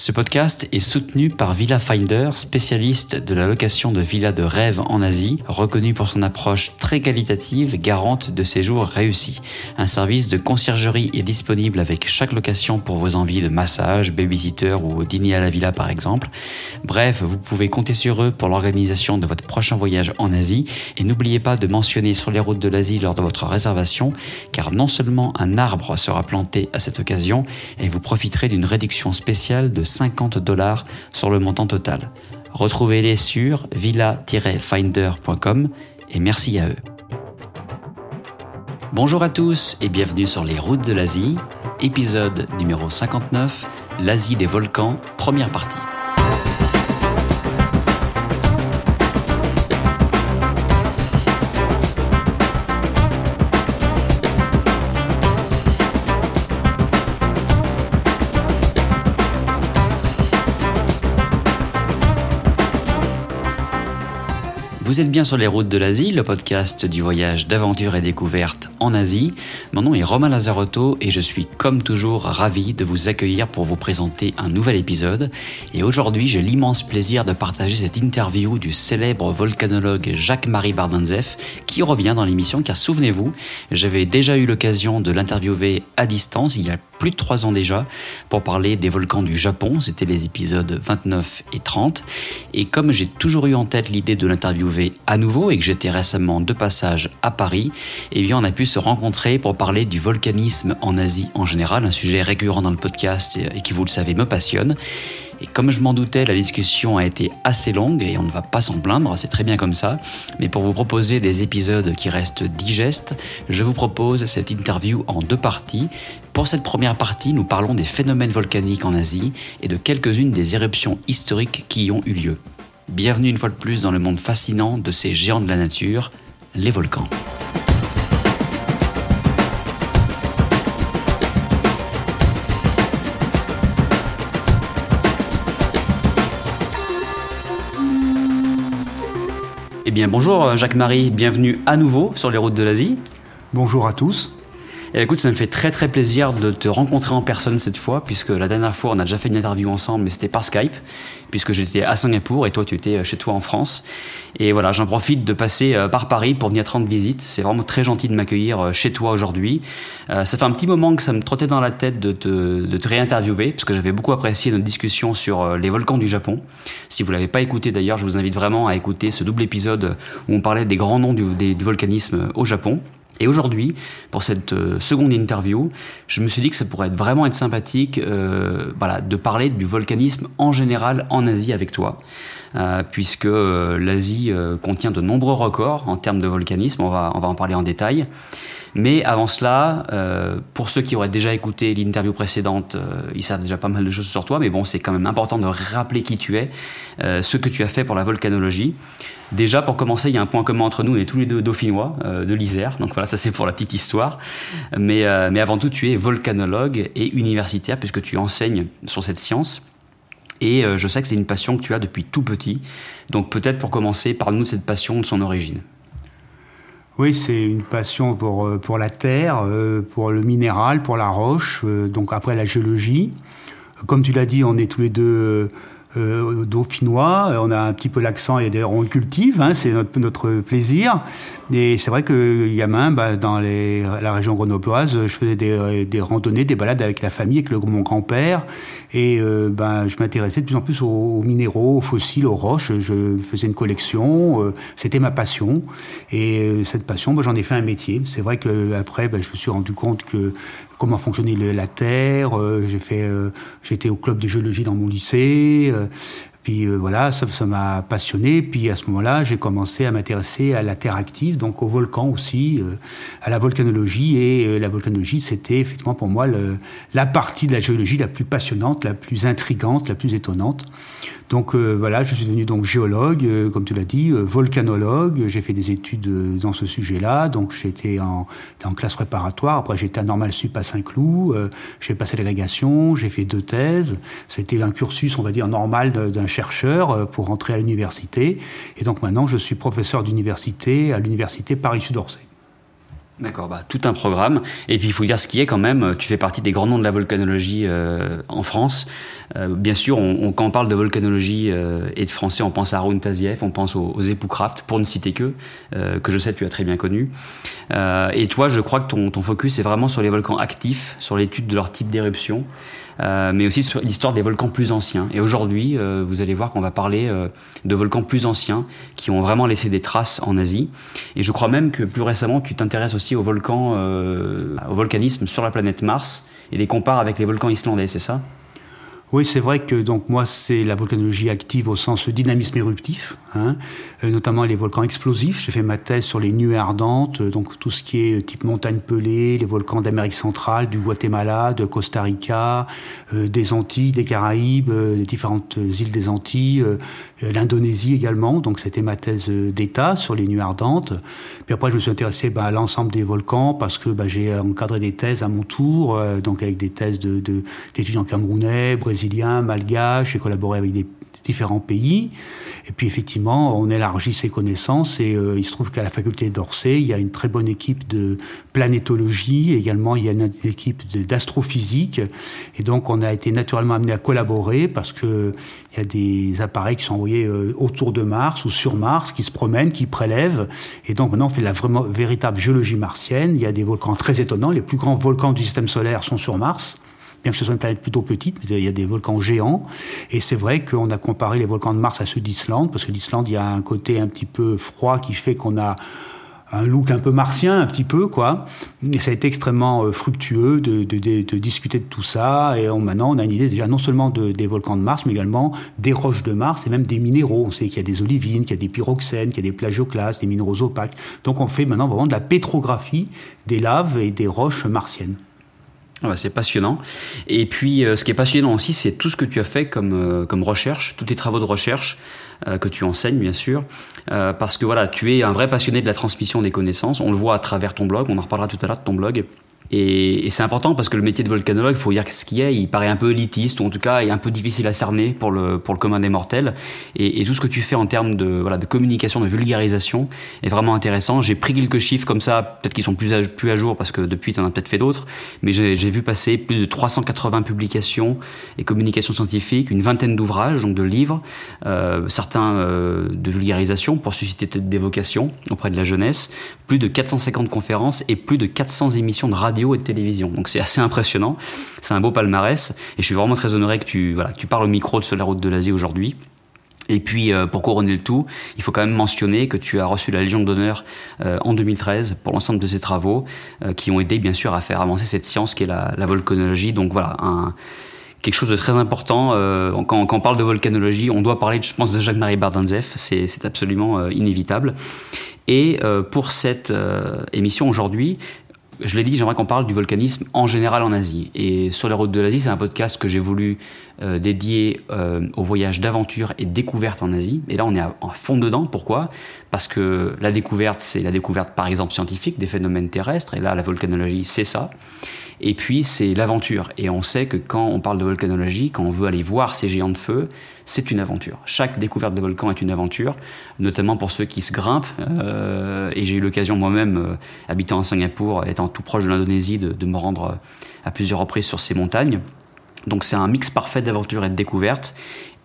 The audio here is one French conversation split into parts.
Ce podcast est soutenu par Villa Finder, spécialiste de la location de villas de rêve en Asie, reconnu pour son approche très qualitative, garante de séjours réussis. Un service de conciergerie est disponible avec chaque location pour vos envies de massage, babysitter ou dîner à la villa par exemple. Bref, vous pouvez compter sur eux pour l'organisation de votre prochain voyage en Asie et n'oubliez pas de mentionner sur les routes de l'Asie lors de votre réservation car non seulement un arbre sera planté à cette occasion et vous profiterez d'une réduction spéciale de 50 dollars sur le montant total. Retrouvez-les sur villa-finder.com et merci à eux. Bonjour à tous et bienvenue sur les routes de l'Asie, épisode numéro 59, l'Asie des volcans, première partie. Vous êtes bien sur les routes de l'Asie, le podcast du voyage d'aventure et découverte en Asie. Mon nom est Romain Lazarotto et je suis comme toujours ravi de vous accueillir pour vous présenter un nouvel épisode. Et aujourd'hui, j'ai l'immense plaisir de partager cette interview du célèbre volcanologue Jacques-Marie Bardanzef qui revient dans l'émission car souvenez-vous, j'avais déjà eu l'occasion de l'interviewer à distance il y a plus de trois ans déjà pour parler des volcans du Japon. C'était les épisodes 29 et 30. Et comme j'ai toujours eu en tête l'idée de l'interviewer à nouveau et que j'étais récemment de passage à Paris, eh bien on a pu se rencontrer pour parler du volcanisme en Asie en général, un sujet récurrent dans le podcast et qui vous le savez me passionne. Et comme je m'en doutais, la discussion a été assez longue et on ne va pas s'en plaindre, c'est très bien comme ça. Mais pour vous proposer des épisodes qui restent digestes, je vous propose cette interview en deux parties. Pour cette première partie, nous parlons des phénomènes volcaniques en Asie et de quelques-unes des éruptions historiques qui y ont eu lieu. Bienvenue une fois de plus dans le monde fascinant de ces géants de la nature, les volcans. Eh bien bonjour Jacques-Marie, bienvenue à nouveau sur les routes de l'Asie. Bonjour à tous. Et écoute, ça me fait très très plaisir de te rencontrer en personne cette fois, puisque la dernière fois on a déjà fait une interview ensemble, mais c'était par Skype, puisque j'étais à Singapour et toi tu étais chez toi en France. Et voilà, j'en profite de passer euh, par Paris pour venir te rendre visite. C'est vraiment très gentil de m'accueillir euh, chez toi aujourd'hui. Euh, ça fait un petit moment que ça me trottait dans la tête de te, réinterviewer, parce que j'avais beaucoup apprécié notre discussion sur les volcans du Japon. Si vous l'avez pas écouté d'ailleurs, je vous invite vraiment à écouter ce double épisode où on parlait des grands noms du volcanisme au Japon. Et aujourd'hui, pour cette euh, seconde interview, je me suis dit que ça pourrait vraiment être sympathique euh, voilà, de parler du volcanisme en général en Asie avec toi, euh, puisque l'Asie contient de nombreux records en termes de volcanisme, on va, en parler en détail. Mais avant cela, pour ceux qui auraient déjà écouté l'interview précédente, ils savent déjà pas mal de choses sur toi, mais bon, c'est quand même important de rappeler qui tu es, ce que tu as fait pour la volcanologie. Déjà, pour commencer, il y a un point commun entre nous, on est tous les deux dauphinois euh, de l'Isère, donc voilà, ça c'est pour la petite histoire. Mais, euh, mais avant tout, tu es volcanologue et universitaire, puisque tu enseignes sur cette science. Et euh, je sais que c'est une passion que tu as depuis tout petit. Donc peut-être pour commencer, parle-nous de cette passion, de son origine. Oui, c'est une passion pour, pour la terre, pour le minéral, pour la roche, donc après la géologie. Comme tu l'as dit, on est tous les deux euh, dauphinois, on a un petit peu l'accent et d'ailleurs on le cultive, hein, c'est notre, notre plaisir. Et c'est vrai que gamin, bah, dans les, la région grenobloise, je faisais des, des randonnées, des balades avec la famille, avec le, mon grand-père. Et euh, ben, je m'intéressais de plus en plus aux, aux, minéraux, aux fossiles, aux roches. Je faisais une collection. Euh, C'était ma passion. Et euh, cette passion, ben, j'en ai fait un métier. C'est vrai qu'après, ben, je me suis rendu compte que comment fonctionnait la Terre. Euh, j'ai fait, euh, j'étais au club de géologie dans mon lycée. Euh, puis euh, voilà, ça m'a passionné. Puis à ce moment-là, j'ai commencé à m'intéresser à la Terre active, donc au volcan aussi, euh, à la volcanologie. Et euh, la volcanologie, c'était effectivement pour moi le, la partie de la géologie la plus passionnante, la plus intrigante, la plus étonnante. Donc euh, voilà, je suis devenu donc géologue, euh, comme tu l'as dit, euh, volcanologue. J'ai fait des études euh, dans ce sujet-là. Donc j'étais en, en classe préparatoire. Après j'étais à Normal Sup à Saint-Cloud. Euh, j'ai passé l'agrégation. J'ai fait deux thèses. C'était un cursus, on va dire, normal d'un chercheur euh, pour rentrer à l'université. Et donc maintenant je suis professeur d'université à l'université Paris-Sud-Orsay. D'accord, bah, tout un programme. Et puis il faut dire ce qui est quand même, tu fais partie des grands noms de la volcanologie euh, en France. Euh, bien sûr, on, quand on parle de volcanologie euh, et de français, on pense à Arun Taziev, on pense aux, aux Epoucraft, pour ne citer que, que je sais tu as très bien connu. et toi, je crois que ton, ton focus est vraiment sur les volcans actifs, sur l'étude de leur type d'éruption. Euh, mais aussi sur l'histoire des volcans plus anciens. Et aujourd'hui, euh, vous allez voir qu'on va parler euh, de volcans plus anciens qui ont vraiment laissé des traces en Asie. Et je crois même que plus récemment, tu t'intéresses aussi aux volcans, au volcanisme sur la planète Mars et les compares avec les volcans islandais, c'est ça? Oui, c'est vrai que donc moi c'est la volcanologie active au sens dynamisme éruptif, hein, euh, notamment les volcans explosifs. J'ai fait ma thèse sur les nuées ardentes, euh, donc tout ce qui est euh, type montagne pelée, les volcans d'Amérique centrale, du Guatemala, de Costa Rica, des Antilles, des Caraïbes, des différentes îles des Antilles, l'Indonésie également. Donc c'était ma thèse d'état sur les nuées ardentes. Puis après je me suis intéressé bah, à l'ensemble des volcans parce que bah, j'ai encadré des thèses à mon tour, donc avec des thèses d'étudiants camerounais, brésiliens brésilien, malgache, j'ai collaboré avec des différents pays. Et puis effectivement, on élargit ses connaissances et euh, il se trouve qu'à la faculté d'Orsay, il y a une très bonne équipe de planétologie, également il y a une équipe d'astrophysique. Et donc on a été naturellement amené à collaborer parce que il y a des appareils qui sont envoyés euh, autour de Mars ou sur Mars, qui se promènent, qui prélèvent. Et donc maintenant on fait la vraiment, véritable géologie martienne. Il y a des volcans très étonnants. Les plus grands volcans du système solaire sont sur Mars bien que ce soit une planète plutôt petite, il y a des volcans géants. Et c'est vrai qu'on a comparé les volcans de Mars à ceux d'Islande, parce que l'Islande, il y a un côté un petit peu froid qui fait qu'on a un look un peu martien, un petit peu, quoi. Et ça a été extrêmement euh, fructueux de, discuter de tout ça. Et maintenant, on a une idée déjà non seulement des volcans de Mars, mais également des roches de Mars et même des minéraux. On sait qu'il y a des olivines, qu'il y a des pyroxènes, qu'il y a des plagioclastes, des minéraux opaques. Donc on fait maintenant vraiment de la pétrographie des laves et des roches martiennes. Ah bah, c'est passionnant. Et puis, euh, ce qui est passionnant aussi, c'est tout ce que tu as fait comme, euh, recherche, tous tes travaux de recherche euh, que tu enseignes, bien sûr. parce que voilà, tu es un vrai passionné de la transmission des connaissances. On le voit à travers ton blog. On en reparlera tout à l'heure de ton blog. Et, et c'est important parce que le métier de volcanologue, il faut dire ce qu'il est, il paraît un peu élitiste, ou en tout cas est un peu difficile à cerner pour le, pour le commun des mortels. Et, et tout ce que tu fais en termes de, voilà, de communication, de vulgarisation est vraiment intéressant. J'ai pris quelques chiffres comme ça, peut-être qu'ils sont plus à, plus à jour parce que depuis tu en as peut-être fait d'autres, mais j'ai vu passer plus de 380 publications et communications scientifiques, une vingtaine d'ouvrages, donc de livres, euh, certains euh, de vulgarisation pour susciter des vocations auprès de la jeunesse, plus de 450 conférences et plus de 400 émissions de radio et de télévision. Donc c'est assez impressionnant. C'est un beau palmarès. Et je suis vraiment très honoré que tu, voilà, tu parles au micro de Sur la route de l'Asie aujourd'hui. Et puis, euh, pour couronner le tout, il faut quand même mentionner que tu as reçu la Légion d'honneur euh, en 2013 pour l'ensemble de ces travaux euh, qui ont aidé, bien sûr, à faire avancer cette science qui est la, volcanologie. Donc voilà, quelque chose de très important. quand, on parle de volcanologie, on doit parler, je pense, de Jacques-Marie Bardanzeff. C'est absolument inévitable. Et pour cette émission aujourd'hui, je l'ai dit, j'aimerais qu'on parle du volcanisme en général en Asie. Et sur les routes de l'Asie, c'est un podcast que j'ai voulu euh, dédier euh, au voyage d'aventure et découverte en Asie. Et là, on est à, fond dedans. Pourquoi? Parce que la découverte, c'est la découverte, par exemple, scientifique des phénomènes terrestres. Et là, la volcanologie, c'est ça. Et puis, c'est l'aventure. Et on sait que quand on parle de volcanologie, quand on veut aller voir ces géants de feu, c'est une aventure. Chaque découverte de volcan est une aventure, notamment pour ceux qui se grimpent. Euh, et j'ai eu l'occasion moi-même, euh, habitant à Singapour, étant tout proche de l'Indonésie, de, de, me rendre euh, à plusieurs reprises sur ces montagnes. Donc c'est un mix parfait d'aventure et de découverte.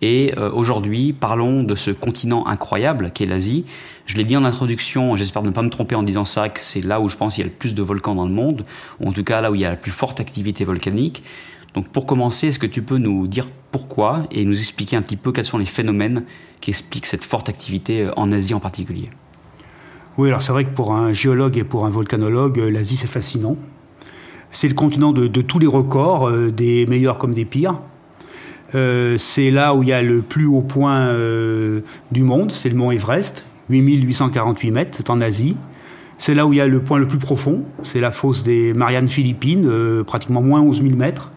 Et euh, aujourd'hui, parlons de ce continent incroyable qu'est l'Asie. Je l'ai dit en introduction, j'espère ne pas me tromper en disant ça, que c'est là où je pense qu'il y a le plus de volcans dans le monde, ou en tout cas là où il y a la plus forte activité volcanique. Donc pour commencer, est-ce que tu peux nous dire pourquoi et nous expliquer un petit peu quels sont les phénomènes qui expliquent cette forte activité euh, en Asie en particulier? Oui, alors c'est vrai que pour un géologue et pour un volcanologue, euh, l'Asie c'est fascinant. C'est le continent de, tous les records, des meilleurs comme des pires. Euh, c'est là où il y a le plus haut point euh, du monde, c'est le mont Everest, 8848 mètres, c'est en Asie. C'est là où il y a le point le plus profond, c'est la fosse des Mariannes Philippines, euh, pratiquement moins 11 000 mètres.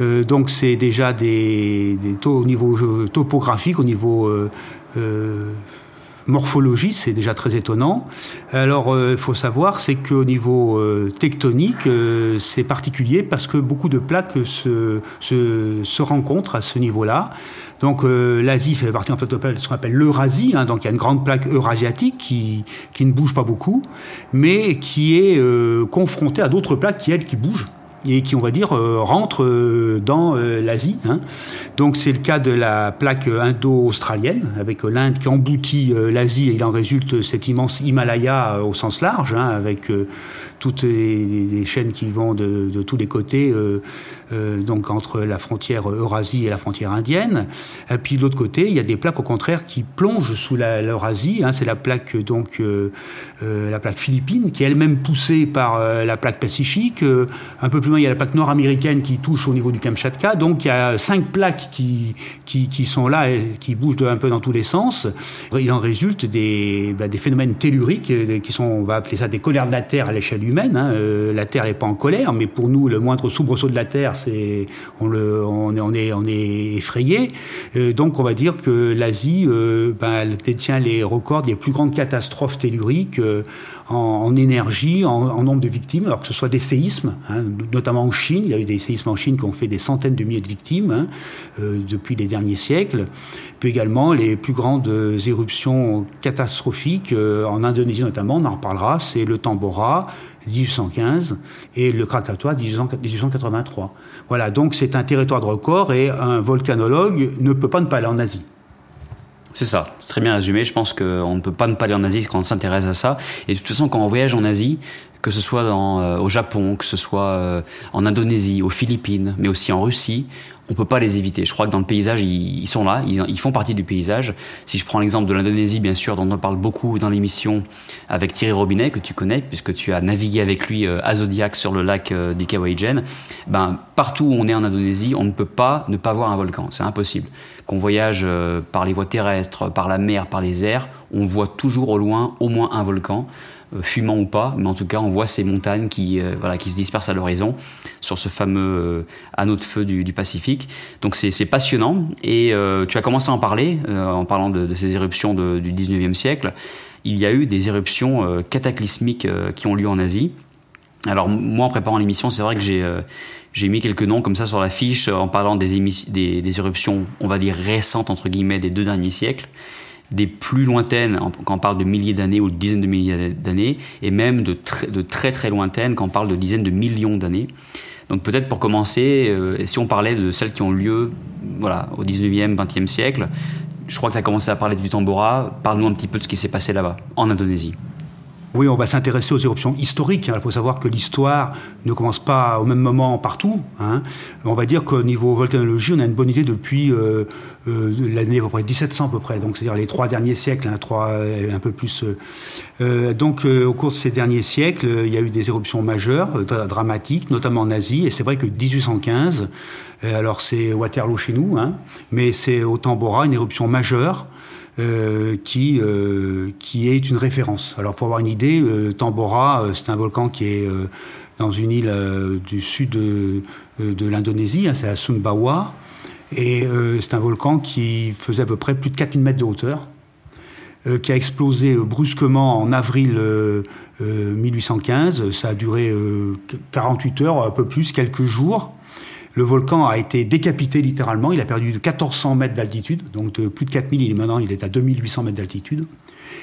donc c'est déjà des, taux au niveau topographique, au niveau morphologie, c'est déjà très étonnant. Alors, il faut savoir, c'est qu'au niveau tectonique, c'est particulier parce que beaucoup de plaques se, se, rencontrent à ce niveau-là. Donc euh, l'Asie fait partie en fait de ce qu'on appelle l'Eurasie, hein, donc il y a une grande plaque eurasiatique qui, qui ne bouge pas beaucoup, mais qui est euh, confrontée à d'autres plaques qui, elles, qui bougent et qui, on va dire, euh, rentrent euh, dans euh, l'Asie. Hein. Donc c'est le cas de la plaque indo-australienne, avec l'Inde qui emboutit l'Asie et il en résulte cet immense Himalaya au sens large, hein, avec toutes les, chaînes qui vont de, tous les côtés, donc entre la frontière Eurasie et la frontière indienne. Et puis de l'autre côté, il y a des plaques au contraire qui plongent sous l'Eurasie. Hein. C'est la plaque donc la plaque philippine, qui est elle-même poussée par la plaque pacifique, un peu plus il y a la plaque nord-américaine qui touche au niveau du Kamchatka. Donc il y a cinq plaques qui, qui, sont là et qui bougent un peu dans tous les sens. Il en résulte des, bah, phénomènes telluriques euh, qui sont, on va appeler ça des colères de la Terre à l'échelle Hein. Euh, la Terre n'est pas en colère, mais pour nous, le moindre soubresaut de la Terre, c'est on, est, effrayé. Euh, donc on va dire que l'Asie bah, détient les records des plus grandes catastrophes telluriques en, énergie, en, nombre de victimes, alors que ce soit des séismes, hein, notamment en Chine. Il y a eu des séismes en Chine qui ont fait des centaines de milliers de victimes hein, euh, depuis les derniers siècles. Puis également les plus grandes éruptions catastrophiques euh, en Indonésie notamment, on en reparlera, c'est le Tambora, 1815 et le Krakatoa 1883. Voilà, donc c'est un territoire de record et un volcanologue ne peut pas ne pas aller en Asie. C'est ça, c'est très bien résumé. Je pense qu'on ne peut pas ne pas aller en Asie quand on s'intéresse à ça. Et de toute façon, quand on voyage en Asie, que ce soit dans, euh, au Japon, que ce soit euh, en Indonésie, aux Philippines, mais aussi en Russie, on peut pas les éviter. Je crois que dans le paysage, ils, sont là, ils, font partie du paysage. Si je prends l'exemple de l'Indonésie, bien sûr, dont on parle beaucoup dans l'émission avec Thierry Robinet, que tu connais, puisque tu as navigué avec lui euh, à Zodiac sur le lac euh, du ben, partout où on est en Indonésie, on ne peut pas ne pas voir un volcan. C'est impossible. Qu'on voyage euh, par les voies terrestres, par la mer, par les airs, on voit toujours au loin au moins un volcan. Euh, fumant ou pas, mais en tout cas on voit ces montagnes qui, euh, voilà, qui se dispersent à l'horizon sur ce fameux anneau de feu du, Pacifique. Donc c'est passionnant et tu as commencé à en parler en parlant de, ces éruptions du 19e siècle. Il y a eu des éruptions cataclysmiques qui ont lieu en Asie. Alors moi en préparant l'émission, c'est vrai que j'ai j'ai mis quelques noms comme ça sur la fiche en parlant des, des, des éruptions, on va dire récentes entre guillemets des deux derniers siècles des plus lointaines, quand on parle de milliers d'années ou de dizaines de milliers d'années, et même de, de, très très lointaines quand on parle de dizaines de millions d'années. Donc peut-être pour commencer, euh, si on parlait de celles qui ont lieu voilà, au 19e, 20e siècle, je crois que tu as commencé à parler du Tambora, parle-nous un petit peu de ce qui s'est passé là-bas, en Indonésie. Oui, on va s'intéresser aux éruptions historiques. Hein. Il faut savoir que l'histoire ne commence pas au même moment partout. Hein. On va dire qu'au niveau volcanologie, on a une bonne idée depuis euh, euh, l'année à peu près 1700 à peu près. Donc c'est-à-dire les trois derniers siècles, hein, trois, euh, un peu plus. donc au cours de ces derniers siècles, il y a eu des éruptions majeures, dramatiques, notamment en Asie. Et c'est vrai que 1815, alors c'est Waterloo chez nous, mais c'est au Tambora une éruption majeure. Euh, qui, euh, qui est une référence. Alors, pour avoir une idée, euh, Tambora, c'est un volcan qui est dans une île du sud de, l'Indonésie, hein, c'est à Sumbawa, et c'est un volcan qui faisait à peu près plus de 4000 mètres de hauteur, qui a explosé brusquement en avril 1815. Ça a duré 48 heures, un peu plus, quelques jours. Le volcan a été décapité littéralement. Il a perdu de 1400 mètres d'altitude, donc de plus de 4000. Il est maintenant, il est à 2800 mètres d'altitude.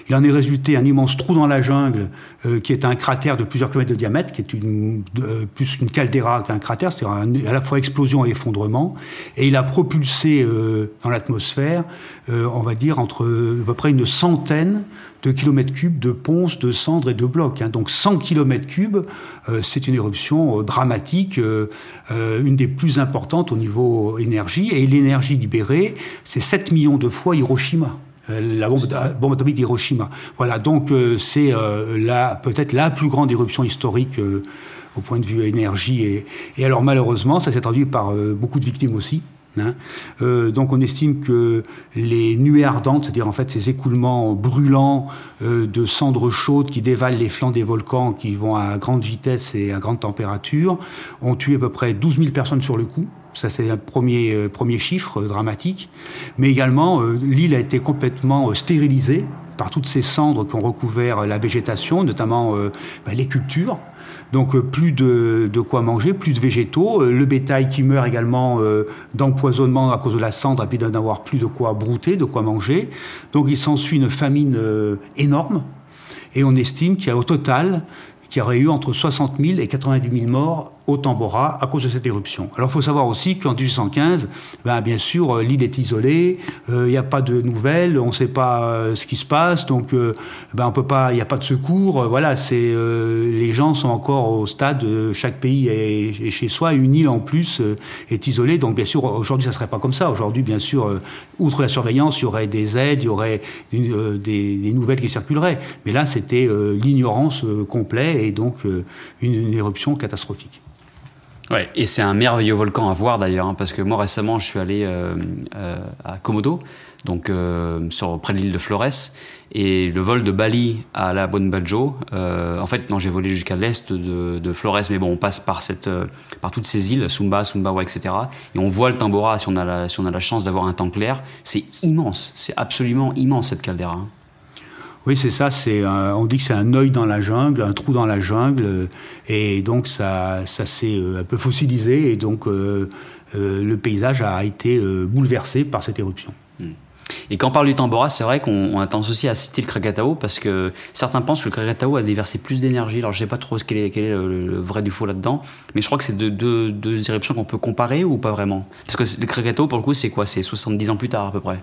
Il en est résulté un immense trou dans la jungle, euh, qui est un cratère de plusieurs kilomètres de diamètre, qui est euh, plus une caldeira qu'un cratère, c'est-à-dire à la fois explosion et effondrement. Et il a propulsé euh, dans l'atmosphère, on va dire, entre à peu près une centaine de kilomètres cubes de ponces, de cendres et de blocs. Hein. Donc 100 kilomètres cubes, c'est une éruption dramatique, une des plus importantes au niveau énergie. Et l'énergie libérée, c'est 7 millions de fois Hiroshima. Euh, la bombe, atomique d'Hiroshima. Voilà, donc euh, c'est euh, peut-être la plus grande éruption historique au point de vue énergie. Et, et alors malheureusement, ça s'est traduit par beaucoup de victimes aussi. Hein. donc on estime que les nuées ardentes, c'est-à-dire en fait ces écoulements brûlants de cendres chaudes qui dévalent les flancs des volcans, qui vont à grande vitesse et à grande température, ont tué à peu près 12 000 personnes sur le coup Ça, c'est un premier, premier chiffre dramatique. Mais également, l'île a été complètement stérilisée par toutes ces cendres qui ont recouvert la végétation, notamment bah, les cultures. Donc euh, plus de, quoi manger, plus de végétaux, euh, le bétail qui meurt également euh, d'empoisonnement à cause de la cendre et puis d'avoir plus de quoi brouter, de quoi manger. Donc il s'ensuit une famine énorme et on estime qu'il y a au total qu'il y aurait eu entre 60 000 et 90 000 morts au Tambora à cause de cette éruption. Alors il faut savoir aussi qu'en 1815, ben, bien sûr, euh, l'île est isolée, euh, il n'y a pas de nouvelles, on ne sait pas euh, ce qui se passe, donc ben, il n'y a pas de secours. voilà, c'est les gens sont encore au stade, chaque pays est, chez soi, une île en plus est isolée. Donc bien sûr, aujourd'hui ça serait pas comme ça. Aujourd'hui, bien sûr, outre la surveillance, il y aurait des aides, il y aurait des, nouvelles qui circuleraient. Mais là, c'était l'ignorance complète et donc une éruption catastrophique. Ouais, et c'est un merveilleux volcan à voir d'ailleurs, hein, parce que moi récemment je suis allé euh, euh, à Komodo, donc euh, près de l'île de Flores, et le vol de Bali à la Bajo, en fait non j'ai volé jusqu'à l'est de, de, Flores, mais bon on passe par, cette, par toutes ces îles, Sumba, Sumbawa, etc. Et on voit le Tambora si on a la, si on a la chance d'avoir un temps clair, c'est immense, c'est absolument immense cette caldeira. Hein. Oui, c'est ça. C'est on dit que c'est un œil dans la jungle, un trou dans la jungle, euh, et donc ça, ça s'est euh, un peu fossilisé, et donc euh, le paysage a été bouleversé par cette éruption. Hmm. Et quand on parle du Tambora, c'est vrai qu'on a tendance aussi à citer le Krakatao parce que certains pensent que le Krakatao a déversé plus d'énergie. Alors je sais pas trop quel est, est le, vrai du faux là-dedans, mais je crois que c'est deux, deux, deux éruptions qu'on peut comparer ou pas vraiment? Parce que le Krakatao, pour le coup, c'est quoi? C'est 70 ans plus tard à peu près.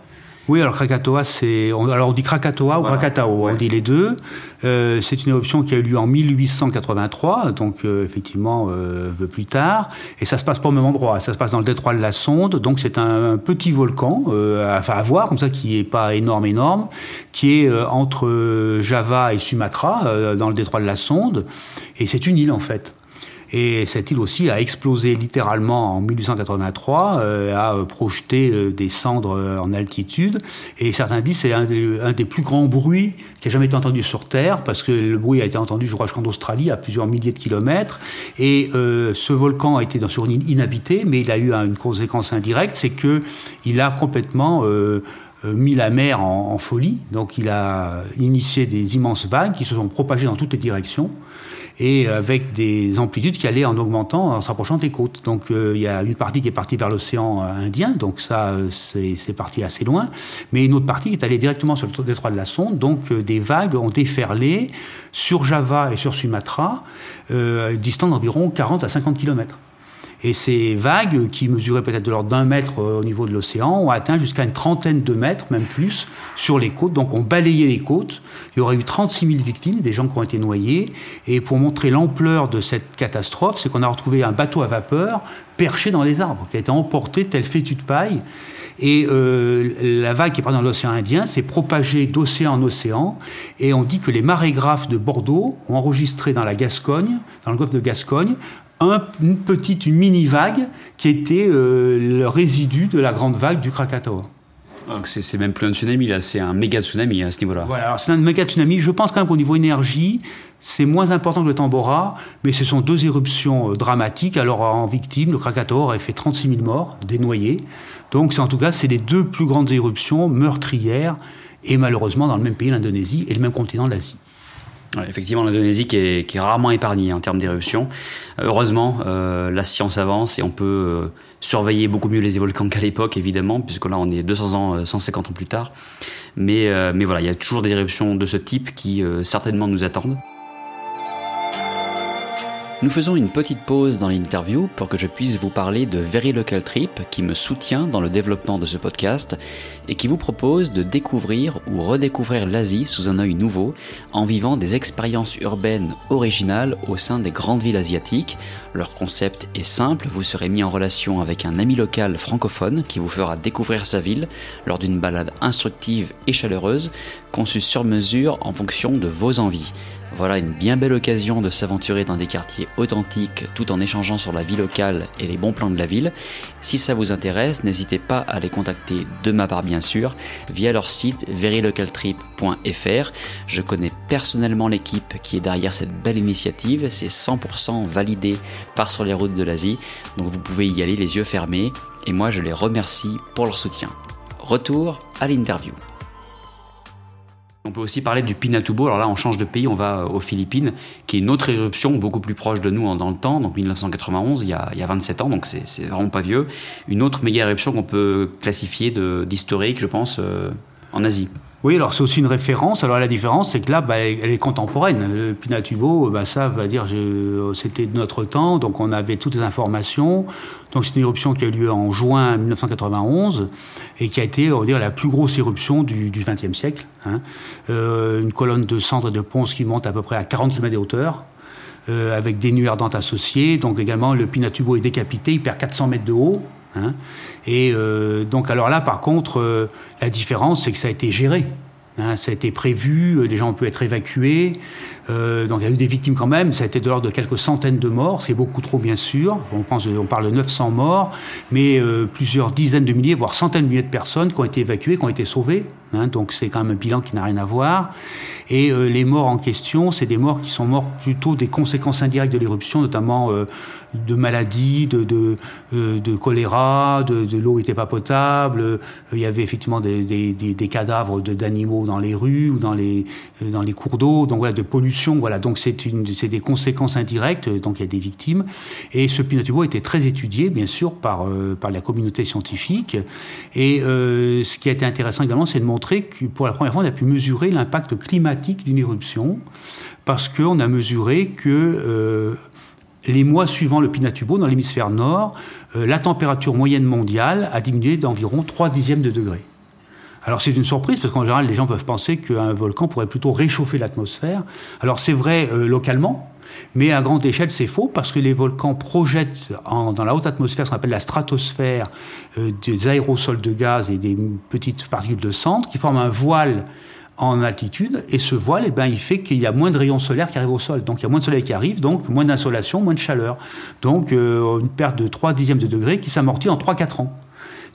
Oui, alors Krakatoa, c'est. Alors on dit Krakatoa ou Krakatao, on dit les deux. Euh, c'est une éruption qui a eu lieu en 1883, donc euh, effectivement euh, un peu plus tard. Et ça se passe pas au même endroit, ça se passe dans le détroit de la Sonde, donc c'est un, petit volcan, euh, enfin à voir, comme ça, qui est pas énorme, énorme, qui est entre Java et Sumatra, dans le détroit de la Sonde. Et c'est une île en fait. Et cette île aussi a explosé littéralement en 1883, euh, a euh, projeté euh, des cendres en altitude. Et certains disent c'est un, des plus grands bruits qui a jamais été entendu sur Terre, parce que le bruit a été entendu, je crois, jusqu'en Australie, à plusieurs milliers de kilomètres. Et ce volcan a été dans, sur une île inhabitée, mais il a eu une conséquence indirecte, c'est que il a complètement mis la mer en, en, folie. Donc il a initié des immenses vagues qui se sont propagées dans toutes les directions et avec des amplitudes qui allaient en augmentant, en s'approchant des côtes. Donc euh, il y a une partie qui est partie vers l'océan Indien, donc ça euh, c'est parti assez loin, mais une autre partie est allée directement sur le détroit de la Sonde, donc euh, des vagues ont déferlé sur Java et sur Sumatra, distant d'environ 40 à 50 kilomètres. Et ces vagues, qui mesuraient peut-être de l'ordre d'un mètre euh, au niveau de l'océan, ont atteint jusqu'à une trentaine de mètres, même plus, sur les côtes. Donc on balayait les côtes. Il y aurait eu 36 000 victimes, des gens qui ont été noyés. Et pour montrer l'ampleur de cette catastrophe, c'est qu'on a retrouvé un bateau à vapeur perché dans les arbres, qui a été emporté tel fétu de paille. Et euh, la vague qui est partie dans l'océan Indien s'est propagée d'océan en océan. Et on dit que les marégraphes de Bordeaux ont enregistré dans la Gascogne, dans le golfe de Gascogne, une petite, une mini vague qui était euh, le résidu de la grande vague du Krakatoa. C'est même plus un tsunami, là, c'est un méga tsunami à ce niveau-là. Voilà, c'est un méga tsunami. Je pense quand même qu'au niveau énergie, c'est moins important que le Tambora, mais ce sont deux éruptions euh, dramatiques. Alors en victime, le Krakatoa aurait fait 36 000 morts, des noyés. Donc en tout cas, c'est les deux plus grandes éruptions meurtrières, et malheureusement dans le même pays, l'Indonésie, et le même continent, l'Asie effectivement, l'Indonésie qui est, rarement épargnée en termes d'éruption. Heureusement, euh, la science avance et on peut euh, surveiller beaucoup mieux les volcans qu'à l'époque, évidemment, puisque là on est 200 ans, 150 euh, ans plus tard. Mais, mais voilà, il y a toujours des éruptions de ce type qui certainement nous attendent. Nous faisons une petite pause dans l'interview pour que je puisse vous parler de Very Local Trip qui me soutient dans le développement de ce podcast et qui vous propose de découvrir ou redécouvrir l'Asie sous un œil nouveau en vivant des expériences urbaines originales au sein des grandes villes asiatiques. Leur concept est simple, vous serez mis en relation avec un ami local francophone qui vous fera découvrir sa ville lors d'une balade instructive et chaleureuse conçue sur mesure en fonction de vos envies. Voilà une bien belle occasion de s'aventurer dans des quartiers authentiques tout en échangeant sur la vie locale et les bons plans de la ville. Si ça vous intéresse, n'hésitez pas à les contacter de ma part bien sûr via leur site verilocaltrip.fr. Je connais personnellement l'équipe qui est derrière cette belle initiative, c'est 100% validé par sur les routes de l'Asie, donc vous pouvez y aller les yeux fermés et moi je les remercie pour leur soutien. Retour à l'interview. On peut aussi parler du Pinatubo. Alors là, on change de pays, on va euh, aux Philippines, qui est une autre éruption beaucoup plus proche de nous dans le temps, donc 1991, il y a, il y a 27 ans, donc c'est vraiment pas vieux. Une autre méga éruption qu'on peut classifier d'historique, je pense, euh, en Asie. Oui, alors c'est aussi une référence. Alors la différence, c'est que là, bah, elle est contemporaine. Le Pinatubo, bah, ça va dire, c'était de notre temps, donc on avait toutes les informations. Donc c'est une éruption qui a eu lieu en juin 1991 et qui a été, on va dire, la plus grosse éruption du XXe siècle. Hein. Euh, une colonne de cendres et de ponce qui monte à peu près à 40 km de hauteur. Euh, avec des nuits ardentes associées. Donc également, le Pinatubo est décapité, il perd 400 mètres de haut. Hein. Et euh, donc, alors là, par contre, euh, la différence, c'est que ça a été géré. Hein, ça a été prévu, les gens ont pu être évacués. Euh, donc il y a eu des victimes quand même, ça a été de l'ordre de quelques centaines de morts, c'est beaucoup trop bien sûr. On, on parle de 900 morts, mais plusieurs dizaines de milliers, voire centaines de milliers de personnes qui ont été évacuées, qui ont été sauvées. Hein, donc c'est quand même un bilan qui n'a rien à voir. Et les morts en question, c'est des morts qui sont morts plutôt des conséquences indirectes de l'éruption, notamment de maladies, de, de, euh, de choléra, de, de l'eau n'était pas potable. Euh, il y avait effectivement des, cadavres d'animaux dans les rues ou dans les, euh, cours d'eau. Donc voilà, de pollution. Voilà, donc c'est des conséquences indirectes. Donc il y a des victimes. Et ce Pinatubo a été très étudié, bien sûr, par, par la communauté scientifique. Et ce qui a été intéressant également, c'est de montrer pour la première fois, on a pu mesurer l'impact climatique d'une éruption parce qu'on a mesuré que les mois suivant le Pinatubo, dans l'hémisphère nord, euh, la température moyenne mondiale a diminué d'environ 3 dixièmes de degré. Alors c'est une surprise parce qu'en général les gens peuvent penser qu'un volcan pourrait plutôt réchauffer l'atmosphère. Alors c'est vrai euh, localement, mais à grande échelle c'est faux parce que les volcans projettent dans la haute atmosphère ce qu'on appelle la stratosphère euh, des aérosols de gaz et des petites particules de cendres qui forment un voile en altitude, et ce voile, eh ben, il fait qu'il y a moins de rayons solaires qui arrivent au sol. Donc il y a moins de soleil qui arrive, donc moins d'insolation, moins de chaleur. Donc euh, une perte de 3 dixièmes de degré qui s'amortit en 3-4 ans.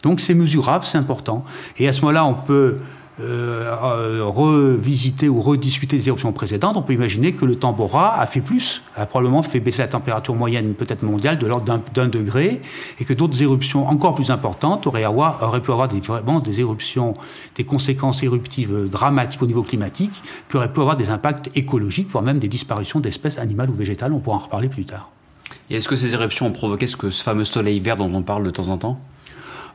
Donc c'est mesurable, c'est important. Et à ce moment-là, on peut euh, revisiter ou rediscuter des éruptions précédentes, on peut imaginer que le Tambora a fait plus, a probablement fait baisser la température moyenne peut-être mondiale de l'ordre d'un degré, et que d'autres éruptions encore plus importantes auraient, avoir, auraient pu avoir des, vraiment des éruptions, des conséquences éruptives dramatiques au niveau climatique, qui auraient pu avoir des impacts écologiques, voire même des disparitions d'espèces animales ou végétales. On pourra en reparler plus tard. Et est-ce que ces éruptions ont provoqué ce fameux soleil vert dont on parle de temps en temps?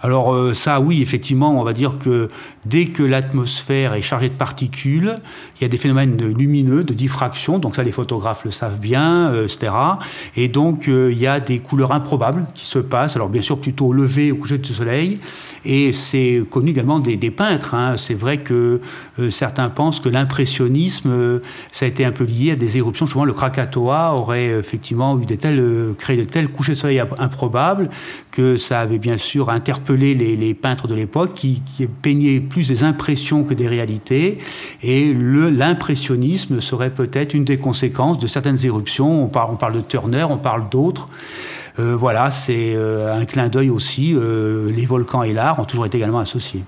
Alors euh, ça, oui, effectivement, on va dire que dès que l'atmosphère est chargée de particules, il y a des phénomènes lumineux, de diffraction, donc ça les photographes le savent bien, euh, etc. Et donc euh, il y a des couleurs improbables qui se passent, alors bien sûr plutôt au lever, au coucher du soleil, et c'est connu également des, peintres. Hein. C'est vrai que certains pensent que l'impressionnisme, ça a été un peu lié à des éruptions. Souvent, le Krakatoa aurait effectivement des créé de tels couchers de soleil improbables que ça avait bien sûr interpellé les, peintres de l'époque qui, peignaient plus des impressions que des réalités. Et l'impressionnisme serait peut-être une des conséquences de certaines éruptions. On parle, de Turner, on parle d'autres. Euh, voilà, c'est euh, un clin d'œil aussi. Euh, les volcans et l'art ont toujours été également associés.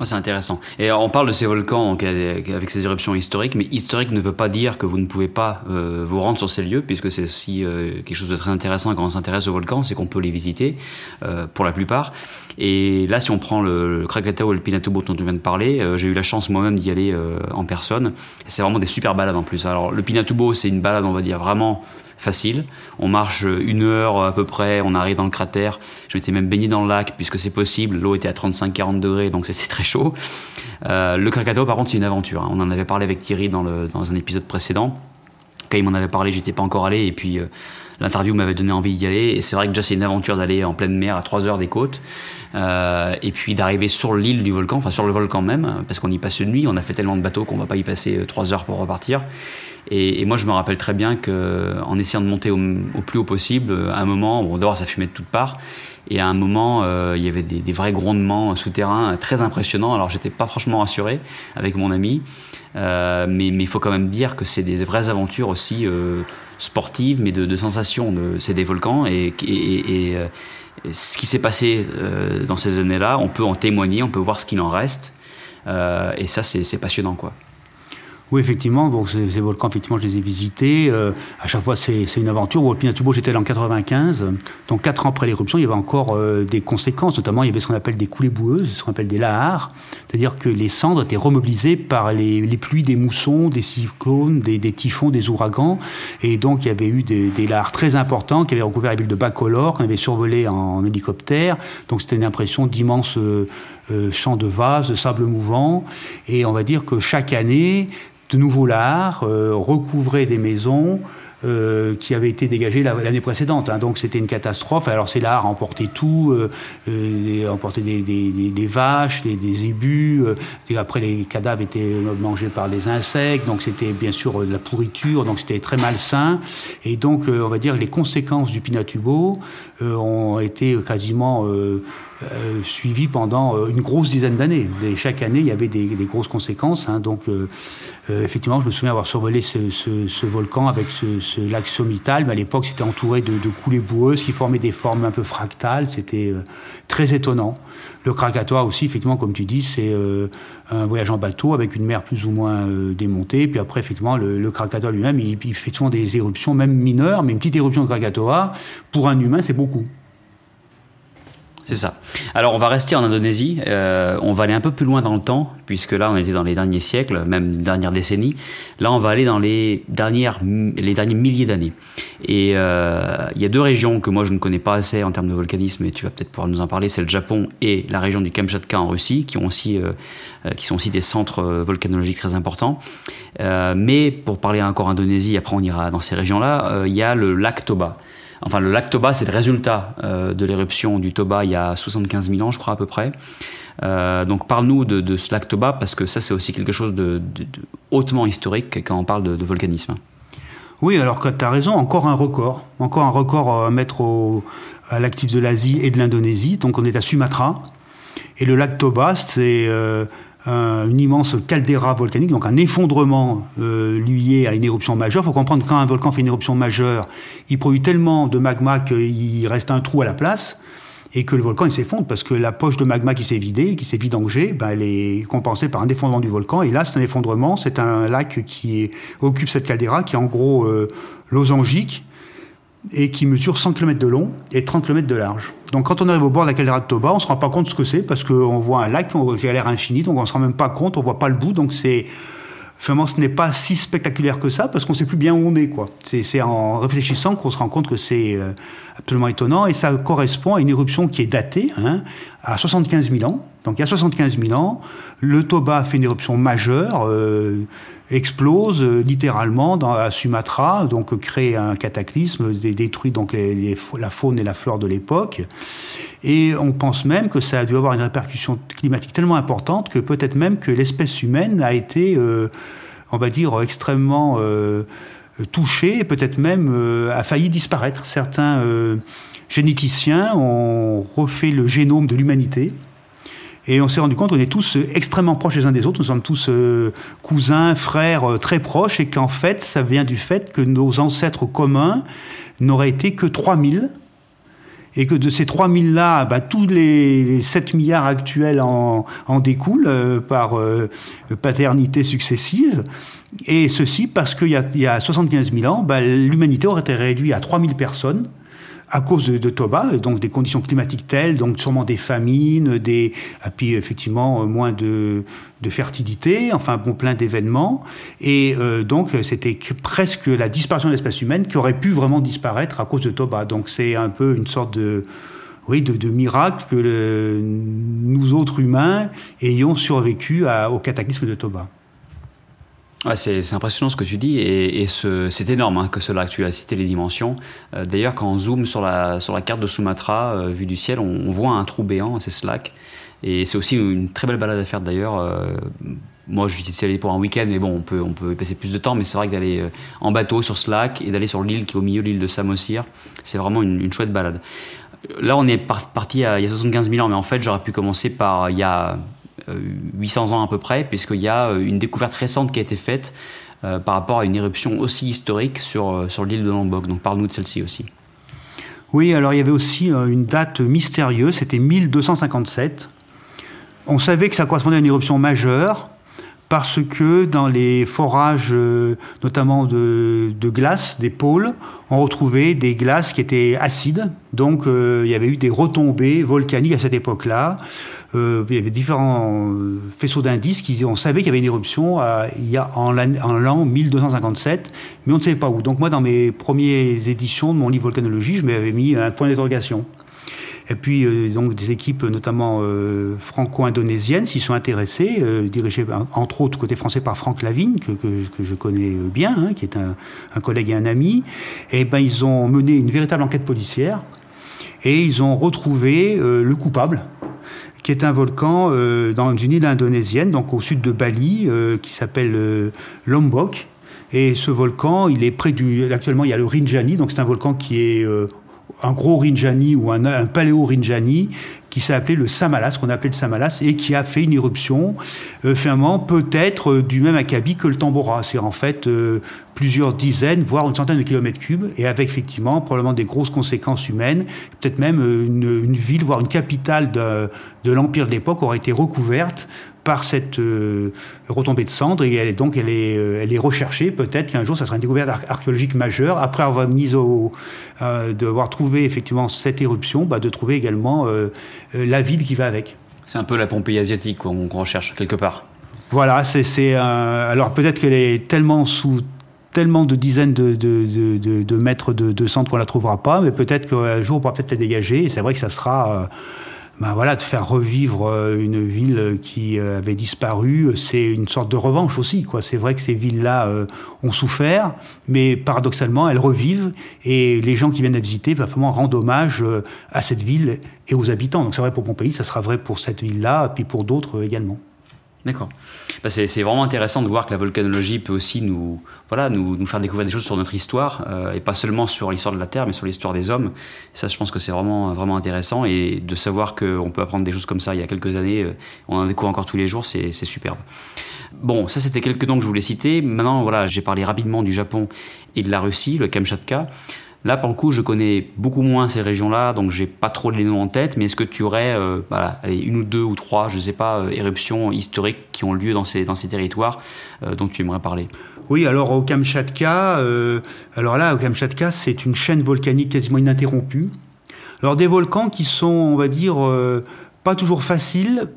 Oh, c'est intéressant. Et on parle de ces volcans avec ces éruptions historiques, mais historique ne veut pas dire que vous ne pouvez pas euh, vous rendre sur ces lieux, puisque c'est aussi euh, quelque chose de très intéressant quand on s'intéresse aux volcans, c'est qu'on peut les visiter euh, pour la plupart. Et là, si on prend le, Krakatoa ou le Pinatubo dont tu viens de parler, j'ai eu la chance moi-même d'y aller en personne. C'est vraiment des super balades en plus. Alors le Pinatubo, c'est une balade, on va dire vraiment facile. On marche une heure à peu près, on arrive dans le cratère. Je m'étais même baigné dans le lac puisque c'est possible. L'eau était à 35-40 degrés, donc c'était très chaud. Euh, le Krakatoa, par contre, c'est une aventure. Hein. On en avait parlé avec Thierry dans, le, dans un épisode précédent. Quand il m'en avait parlé, j'étais pas encore allé. Et puis, euh, l'interview m'avait donné envie d'y aller. Et c'est vrai que déjà, c'est une aventure d'aller en pleine mer à 3 heures des côtes. Euh, et puis d'arriver sur l'île du volcan, enfin sur le volcan même, parce qu'on y passe une nuit. On a fait tellement de bateaux qu'on va pas y passer 3 heures pour repartir. Et, moi, je me rappelle très bien qu'en essayant de monter au, plus haut possible, à un moment, bon, dehors, ça fumait de toutes parts. Et à un moment, euh, il y avait des, vrais grondements souterrains très impressionnants. Alors, j'étais pas franchement rassuré avec mon ami. Euh, mais il faut quand même dire que c'est des vraies aventures aussi euh, sportives, mais de, de sensations. C'est des volcans. Et, et, et ce qui s'est passé dans ces années-là, on peut en témoigner, on peut voir ce qu'il en reste. et ça, c'est passionnant, quoi. Oui, effectivement. Donc, ces, volcans, effectivement, je les ai visités. Euh, à chaque fois, c'est une aventure. Au Pinatubo, j'étais là en 95. Donc, quatre ans après l'éruption, il y avait encore euh, des conséquences. Notamment, il y avait ce qu'on appelle des coulées boueuses, ce qu'on appelle des lahars. C'est-à-dire que les cendres étaient remobilisées par les, pluies des moussons, des cyclones, des, typhons, des ouragans. Et donc, il y avait eu des, des lahars très importants qui avaient recouvert la ville de Bacolor, qu'on avait survolé en, hélicoptère. Donc, c'était une impression d'immenses euh, champs de vases, de sable mouvant. Et on va dire que chaque année, de nouveaux lahars euh, recouvraient des maisons euh, qui avaient été dégagées l'année précédente. Hein. Donc c'était une catastrophe. Alors ces lahars emportaient tout, euh, euh des, des, vaches, des, zébus. après les cadavres étaient mangés par des insectes. Donc c'était bien sûr de la pourriture. Donc c'était très malsain. Et donc on va dire les conséquences du Pinatubo ont été quasiment euh, suivi pendant euh, une grosse dizaine d'années. Chaque année, il y avait des, grosses conséquences. Hein. donc, euh, effectivement, je me souviens avoir survolé ce, volcan avec ce, lac sommital, mais à l'époque, c'était entouré de, coulées boueuses qui formaient des formes un peu fractales. C'était très étonnant. Le Krakatoa aussi, effectivement, comme tu dis, c'est un voyage en bateau avec une mer plus ou moins démontée. Puis après, effectivement, le, Krakatoa lui-même, il, il, fait souvent des éruptions, même mineures, mais une petite éruption de Krakatoa, pour un humain, c'est beaucoup. C'est ça. Alors on va rester en Indonésie, euh, on va aller un peu plus loin dans le temps, puisque là on était dans les derniers siècles, même dernières décennies. Là on va aller dans les, dernières, les derniers milliers d'années. Et euh, il y a deux régions que moi je ne connais pas assez en termes de volcanisme, et tu vas peut-être pouvoir nous en parler, c'est le Japon et la région du Kamchatka en Russie, qui, ont aussi, euh, qui sont aussi des centres volcanologiques très importants. mais pour parler encore Indonésie, après on ira dans ces régions-là, il y a le lac Toba. Enfin, le lac Toba, c'est le résultat euh, de l'éruption du Toba il y a 75 000 ans, je crois, à peu près. Euh, donc, parle-nous de, ce lac Toba, parce que ça, c'est aussi quelque chose de, hautement historique quand on parle de, volcanisme. Oui, alors tu as raison, encore un record. Encore un record à mettre à l'actif de l'Asie et de l'Indonésie. Donc, on est à Sumatra. Et le lac Toba, c'est euh, une immense caldeira volcanique, donc un effondrement euh, lié à une éruption majeure. Il faut comprendre que quand un volcan fait une éruption majeure, il produit tellement de magma qu'il reste un trou à la place et que le volcan il s'effondre parce que la poche de magma qui s'est vidée, qui s'est vidangée, ben, elle est compensée par un effondrement du volcan. Et là, c'est un effondrement, c'est un lac qui occupe cette caldeira qui est en gros euh, losangique et qui mesure 100 km de long et 30 km de large. Donc quand on arrive au bord de la caldeira de Toba, on se rend pas compte de ce que c'est parce qu'on voit un lac qui a l'air infini, donc on se rend même pas compte, on voit pas le bout, donc c'est finalement ce n'est pas si spectaculaire que ça parce qu'on sait plus bien où on est. C'est en réfléchissant qu'on se rend compte que c'est euh, absolument étonnant et ça correspond à une éruption qui est datée hein, à 75 000 ans. Donc il y a 75 000 ans, le Toba fait une éruption majeure. Euh, explose euh, littéralement dans, à Sumatra, donc crée un cataclysme, détruit donc la faune et la flore de l'époque. Et on pense même que ça a dû avoir une répercussion climatique tellement importante que peut-être même que l'espèce humaine a été, euh, on va dire, extrêmement euh, touchée, et peut-être même a failli disparaître. Certains généticiens ont refait le génome de l'humanité et on s'est rendu compte qu'on est tous euh, extrêmement proches les uns des autres. Nous sommes tous euh, cousins, frères euh, très proches. Et qu'en fait, ça vient du fait que nos ancêtres communs n'auraient été que 3000. Et que de ces 3000-là, bah, tous les, 7 milliards actuels en, en découlent par paternité successive. Et ceci parce qu'il y, y, a 75 000 ans, bah, l'humanité aurait été réduite à 3000 personnes à cause de, Toba, donc des conditions climatiques telles, donc sûrement des famines, des, et puis effectivement moins de, de fertilité, enfin bon plein d'événements, et euh, donc c'était presque la disparition de l'espèce humaine qui aurait pu vraiment disparaître à cause de Toba. Donc c'est un peu une sorte de oui, de, miracle que nous autres humains ayons survécu au cataclysme de Toba. C'est impressionnant ce que tu dis et, c'est énorme hein, que ce lac. Tu as cité les dimensions. Euh, d'ailleurs, quand on zoome sur la, carte de Sumatra, euh, vue du ciel, on, voit un trou béant, c'est ce lac. Et c'est aussi une très belle balade à faire d'ailleurs. Euh, moi, suis allé pour un week-end, mais bon, on peut, y passer plus de temps. Mais c'est vrai que d'aller en bateau sur lac et d'aller sur l'île qui est au milieu de l'île de Samosir, c'est vraiment une, chouette balade. Là, on est parti il y a 75 000 ans, mais en fait, j'aurais pu commencer par il y a 800 ans à peu près, puisqu'il y a une découverte récente qui a été faite euh, par rapport à une éruption aussi historique sur, euh, sur l'île de Lombok. Donc parle-nous de celle-ci aussi. Oui, alors il y avait aussi euh, une date mystérieuse, c'était 1257. On savait que ça correspondait à une éruption majeure, parce que dans les forages, notamment de, de, glace, des pôles, on retrouvait des glaces qui étaient acides. Donc il y avait eu des retombées volcaniques à cette époque-là. Euh, il y avait différents euh, faisceaux d'indices qui on savait qu'il y avait une éruption euh, il y a en l'an 1257, mais on ne savait pas où. Donc moi, dans mes premières éditions de mon livre Volcanologie, je m'avais mis un point d'interrogation. Et puis, donc, des équipes, notamment franco-indonésiennes, s'y sont intéressées, dirigées entre autres côté français par Franck Lavigne, que, je connais bien, hein, qui est un, collègue et un ami. Et ben, ils ont mené une véritable enquête policière et ils ont retrouvé le coupable qui est un volcan euh, dans une île indonésienne, donc au sud de Bali, euh, qui s'appelle euh, Lombok. Et ce volcan, il est près du. Actuellement, il y a le Rinjani, donc c'est un volcan qui est un gros Rinjani ou un, un paléo Rinjani qui s'est appelé le Samalas, qu'on appelait le Samalas, et qui a fait une éruption, euh, finalement, peut-être euh, du même acabit que le Tambora. C'est en fait euh, plusieurs dizaines, voire une centaine de kilomètres cubes, et avec effectivement probablement des grosses conséquences humaines. Peut-être même une, une, ville, voire une capitale de, de l'Empire de l'époque aurait été recouverte par cette euh, retombée de cendres et elle est donc elle est, euh, elle est recherchée. Peut-être qu'un jour ça sera une découverte archéologique majeure. Après avoir mis au, euh, d'avoir trouvé effectivement cette éruption, bah, de trouver également la ville qui va avec. C'est un peu la Pompéi asiatique qu'on recherche quelque part. Voilà, c'est alors peut-être qu'elle est tellement sous tellement de dizaines de, de, de, de mètres de, centre qu'on la trouvera pas, mais peut-être qu'un jour on pourra peut-être la dégager. Et c'est vrai que ça sera ben voilà, de faire revivre euh, une ville qui euh, avait disparu, c'est une sorte de revanche aussi. Quoi. C'est vrai que ces villes-là euh, ont souffert, mais paradoxalement, elles revivent et les gens qui viennent la visiter vont vraiment rendre hommage à cette ville et aux habitants. Donc c'est vrai pour Pompéi, ça sera vrai pour cette ville-là, puis pour d'autres également. D'accord. Bah, c'est vraiment intéressant de voir que la volcanologie peut aussi nous, voilà, nous, nous faire découvrir des choses sur notre histoire, euh, et pas seulement sur l'histoire de la Terre, mais sur l'histoire des hommes. ça, je pense que c'est vraiment, vraiment intéressant, et de savoir qu'on peut apprendre des choses comme ça il y a quelques années, euh, on en découvre encore tous les jours, c'est superbe. Bon, ça c'était quelques noms que je voulais citer. Maintenant, voilà, j'ai parlé rapidement du Japon et de la Russie, le Kamchatka. Là, pour le coup, je connais beaucoup moins ces régions-là, donc j'ai pas trop les noms en tête, mais est-ce que tu aurais euh, une ou deux ou trois, je sais pas, euh, éruptions historiques qui ont lieu dans ces, dans ces territoires euh, dont tu aimerais parler? Oui, alors au Kamchatka, alors là, au Kamchatka, c'est une chaîne volcanique quasiment ininterrompue. Alors des volcans qui sont, on va dire, pas toujours faciles,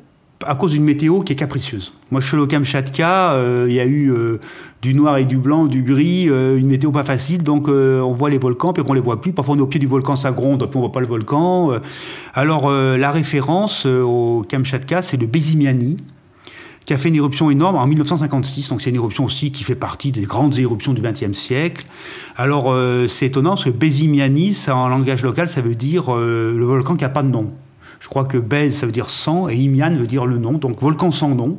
à cause d'une météo qui est capricieuse. Moi, je suis au Kamchatka, euh, il y a eu euh, du noir et du blanc, du gris, euh, une météo pas facile, donc on voit les volcans, puis on les voit plus. Parfois, on est au pied du volcan, ça gronde, puis on voit pas le volcan. alors, la référence au Kamchatka, c'est le Bezimiani, qui a fait une éruption énorme en 1956. Donc, c'est une éruption aussi qui fait partie des grandes éruptions du XXe siècle. Alors, c'est étonnant, parce que ça, en langage local, ça veut dire le volcan qui a pas de nom. Je crois que Bez, ça veut dire sang, et Imian veut dire le nom, donc volcan sans nom.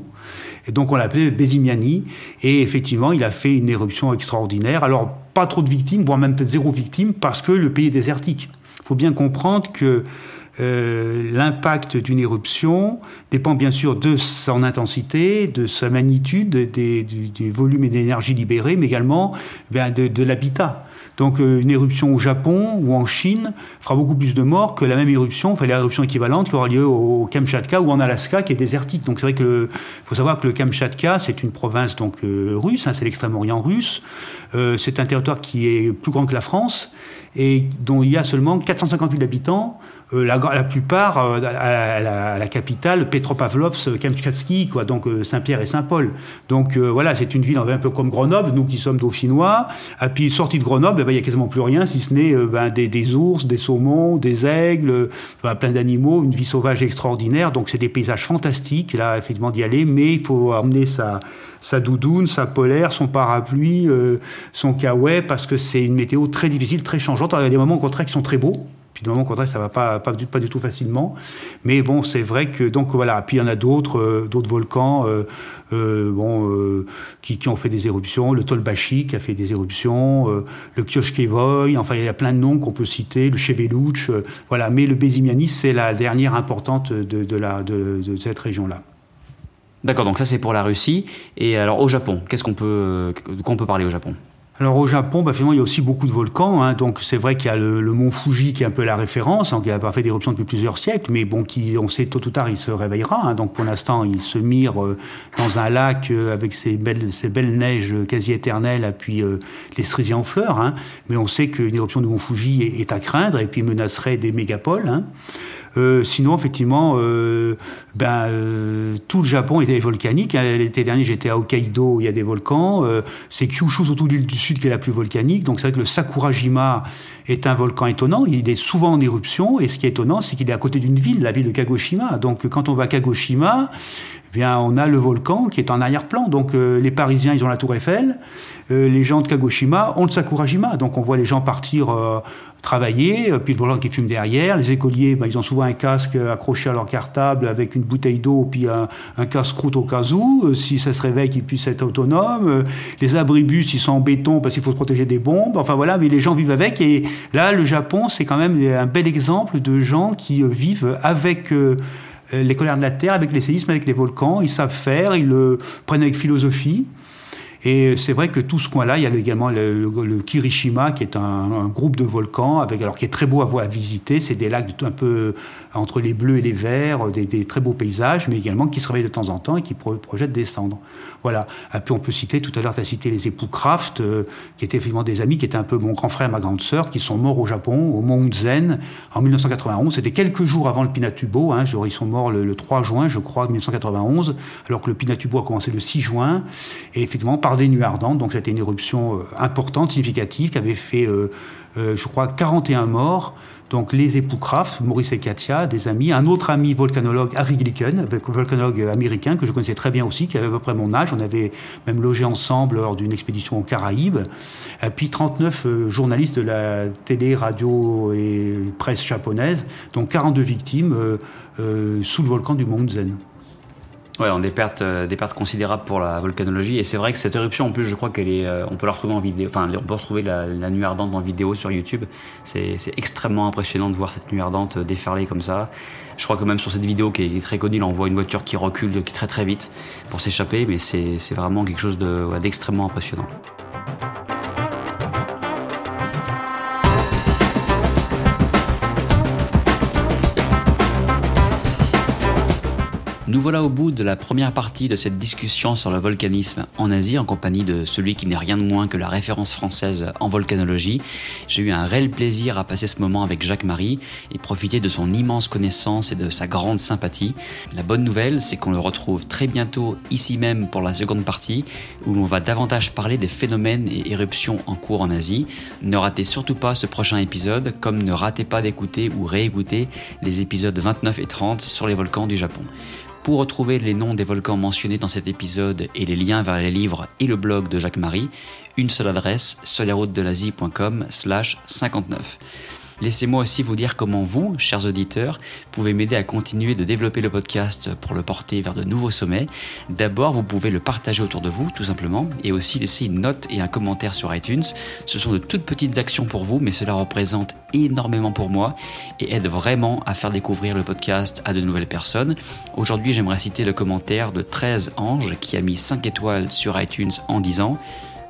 Et donc on l'appelait Bezimiani. Et effectivement, il a fait une éruption extraordinaire. Alors, pas trop de victimes, voire même peut-être zéro victime, parce que le pays est désertique. Il faut bien comprendre que euh, l'impact d'une éruption dépend bien sûr de son intensité, de sa magnitude, des, volumes et d'énergie libérés, mais également ben, de l'habitat. Donc euh, une éruption au Japon ou en Chine fera beaucoup plus de morts que la même éruption, enfin l'éruption équivalente qui aura lieu au Kamchatka ou en Alaska qui est désertique. Donc c'est vrai que le, faut savoir que le Kamchatka c'est une province donc euh, russe, hein, c'est l'extrême-orient russe. Euh, c'est un territoire qui est plus grand que la France et dont il y a seulement 450 000 habitants la, la, plupart euh, à, la, à, la, capitale, Petropavlovsk, Kamchatsky, quoi, donc euh, Saint-Pierre et Saint-Paul. Donc voilà, c'est une ville un peu comme Grenoble, nous qui sommes dauphinois. Et puis sortie de Grenoble, eh ben, il n'y a quasiment plus rien, si ce n'est ben, des, des, ours, des saumons, des aigles, ben, plein d'animaux, une vie sauvage extraordinaire. Donc c'est des paysages fantastiques, là, effectivement, d'y aller, mais il faut emmener sa, sa doudoune, sa polaire, son parapluie, son kawaii, parce que c'est une météo très difficile, très changeante. Il y a des moments au contraire qui sont très beaux. Puis dans mon contraire, ça va pas, pas, du, pas du tout facilement. Mais bon, c'est vrai que donc voilà. Puis il y en a d'autres, euh, d'autres volcans, euh, euh, bon, qui, qui, ont fait des éruptions. Le Tolbashi qui a fait des éruptions, le Kioshkevoy. Enfin, il y a plein de noms qu'on peut citer. Le Cheveluch, voilà. Mais le Bezimiani, c'est la dernière importante de, de la de, de cette région-là. D'accord. Donc ça, c'est pour la Russie. Et alors au Japon, qu'est-ce qu'on peut, de quoi on peut parler au Japon? Alors au Japon, bah, finalement, il y a aussi beaucoup de volcans. Hein, donc c'est vrai qu'il y a le, le, mont Fuji qui est un peu la référence, hein, qui n'a pas fait d'éruption depuis plusieurs siècles, mais bon, qui, on sait tôt ou tard, il se réveillera. Hein, donc pour l'instant, il se mire euh, dans un lac euh, avec ses belles, ses belles neiges quasi éternelles, puis euh, les cerisiers en fleurs. Hein, mais on sait qu'une éruption du mont Fuji est, est, à craindre et puis menacerait des mégapoles. Euh, sinon, effectivement, euh, ben, euh, tout le Japon était volcanique. Hein. L'été dernier, j'étais à Hokkaido, il y a des volcans. Euh, c'est Kyushu, surtout l'île du Sud, qui est la plus volcanique. Donc c'est vrai que le Sakurajima est un volcan étonnant. Il est souvent en éruption. Et ce qui est étonnant, c'est qu'il est à côté d'une ville, la ville de Kagoshima. Donc quand on va à Kagoshima, eh bien, on a le volcan qui est en arrière-plan. Donc euh, les Parisiens, ils ont la tour Eiffel. Euh, les gens de Kagoshima ont le Sakurajima. Donc on voit les gens partir euh, travailler, puis le volcan qui fume derrière. Les écoliers, ben, ils ont souvent un casque accroché à leur cartable avec une bouteille d'eau, puis un, un casse-croûte au cas où, si ça se réveille, qu'ils puissent être autonomes. les abribus, ils sont en béton parce qu'il faut se protéger des bombes. Enfin voilà, mais les gens vivent avec. Et là, le Japon, c'est quand même un bel exemple de gens qui vivent avec euh, les colères de la Terre, avec les séismes, avec les volcans. Ils savent faire, ils le prennent avec philosophie. Et c'est vrai que tout ce coin-là, il y a également le, Kirishima, qui est un, groupe de volcans, avec, alors qui est très beau à voir, à visiter. C'est des lacs un peu entre les bleus et les verts, des, très beaux paysages, mais également qui se réveillent de temps en temps et qui pro projettent descendre. Voilà. Et puis on peut citer, tout à l'heure, tu as cité les époux Kraft, euh, qui étaient effectivement des amis, qui étaient un peu mon grand frère, ma grande sœur, qui sont morts au Japon, au Mont Unzen, en 1991. C'était quelques jours avant le Pinatubo. Hein, ils sont morts le, le 3 juin, je crois, 1991, alors que le Pinatubo a commencé le 6 juin. Et effectivement, des nuits ardentes. Donc c'était une éruption euh, importante, significative, qui avait fait, euh, euh, je crois, 41 morts. Donc les époux Kraft, Maurice et Katia, des amis, un autre ami volcanologue, Harry Glicken, volcanologue américain que je connaissais très bien aussi, qui avait à peu près mon âge. On avait même logé ensemble lors d'une expédition aux Caraïbes. Puis 39 euh, journalistes de la télé, radio et presse japonaise, donc 42 victimes sous le volcan du Mont Zen. Ouais, on des pertes, euh, des pertes considérables pour la volcanologie. Et c'est vrai que cette éruption, en plus, je crois qu'elle est, euh, on peut la retrouver en vidéo. Enfin, on peut retrouver la, nuit ardente en vidéo sur YouTube. C'est extrêmement impressionnant de voir cette nuit ardente déferler comme ça. Je crois que même sur cette vidéo qui est très connue, là, on voit une voiture qui recule qui très très vite pour s'échapper. Mais c'est vraiment quelque chose d'extrêmement impressionnant. Nous voilà au bout de la première partie de cette discussion sur le volcanisme en Asie en compagnie de celui qui n'est rien de moins que la référence française en volcanologie. J'ai eu un réel plaisir à passer ce moment avec Jacques-Marie et profiter de son immense connaissance et de sa grande sympathie. La bonne nouvelle, c'est qu'on le retrouve très bientôt ici même pour la seconde partie où l'on va davantage parler des phénomènes et éruptions en cours en Asie. Ne ratez surtout pas ce prochain épisode comme ne ratez pas d'écouter ou réécouter les épisodes 29 et 30 sur les volcans du Japon. Pour retrouver les noms des volcans mentionnés dans cet épisode et les liens vers les livres et le blog de Jacques-Marie, une seule adresse, sur slash 59. Laissez-moi aussi vous dire comment vous, chers auditeurs, pouvez m'aider à continuer de développer le podcast pour le porter vers de nouveaux sommets. D'abord, vous pouvez le partager autour de vous, tout simplement, et aussi laisser une note et un commentaire sur iTunes. Ce sont de toutes petites actions pour vous, mais cela représente énormément pour moi et aide vraiment à faire découvrir le podcast à de nouvelles personnes. Aujourd'hui, j'aimerais citer le commentaire de 13 Anges qui a mis 5 étoiles sur iTunes en disant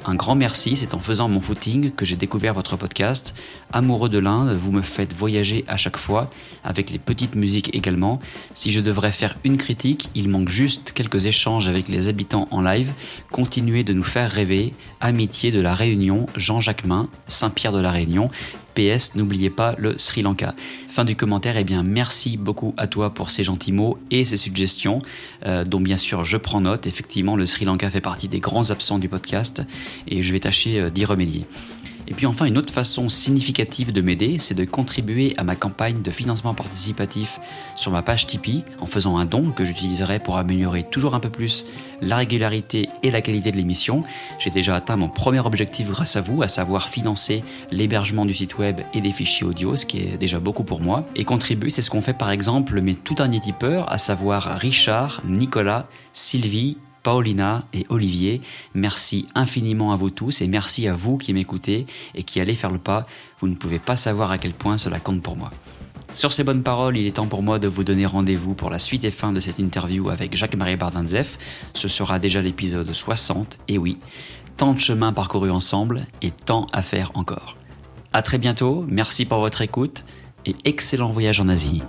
un grand merci, c'est en faisant mon footing que j'ai découvert votre podcast. Amoureux de l'Inde, vous me faites voyager à chaque fois, avec les petites musiques également. Si je devrais faire une critique, il manque juste quelques échanges avec les habitants en live. Continuez de nous faire rêver. Amitié de la Réunion, Jean-Jacques Main, Saint-Pierre de la Réunion. N'oubliez pas le Sri Lanka. Fin du commentaire, eh bien merci beaucoup à toi pour ces gentils mots et ces suggestions, euh, dont bien sûr je prends note. Effectivement, le Sri Lanka fait partie des grands absents du podcast et je vais tâcher euh, d'y remédier. Et puis enfin, une autre façon significative de m'aider, c'est de contribuer à ma campagne de financement participatif sur ma page Tipeee en faisant un don que j'utiliserai pour améliorer toujours un peu plus la régularité et la qualité de l'émission. J'ai déjà atteint mon premier objectif grâce à vous, à savoir financer l'hébergement du site web et des fichiers audio, ce qui est déjà beaucoup pour moi. Et contribuer, c'est ce qu'on fait par exemple mes tout derniers tipeurs, à savoir Richard, Nicolas, Sylvie, Paulina et Olivier. Merci infiniment à vous tous et merci à vous qui m'écoutez et qui allez faire le pas. Vous ne pouvez pas savoir à quel point cela compte pour moi. Sur ces bonnes paroles, il est temps pour moi de vous donner rendez-vous pour la suite et fin de cette interview avec Jacques-Marie Bardinzef. Ce sera déjà l'épisode 60, et oui, tant de chemin parcouru ensemble et tant à faire encore. A très bientôt, merci pour votre écoute et excellent voyage en Asie.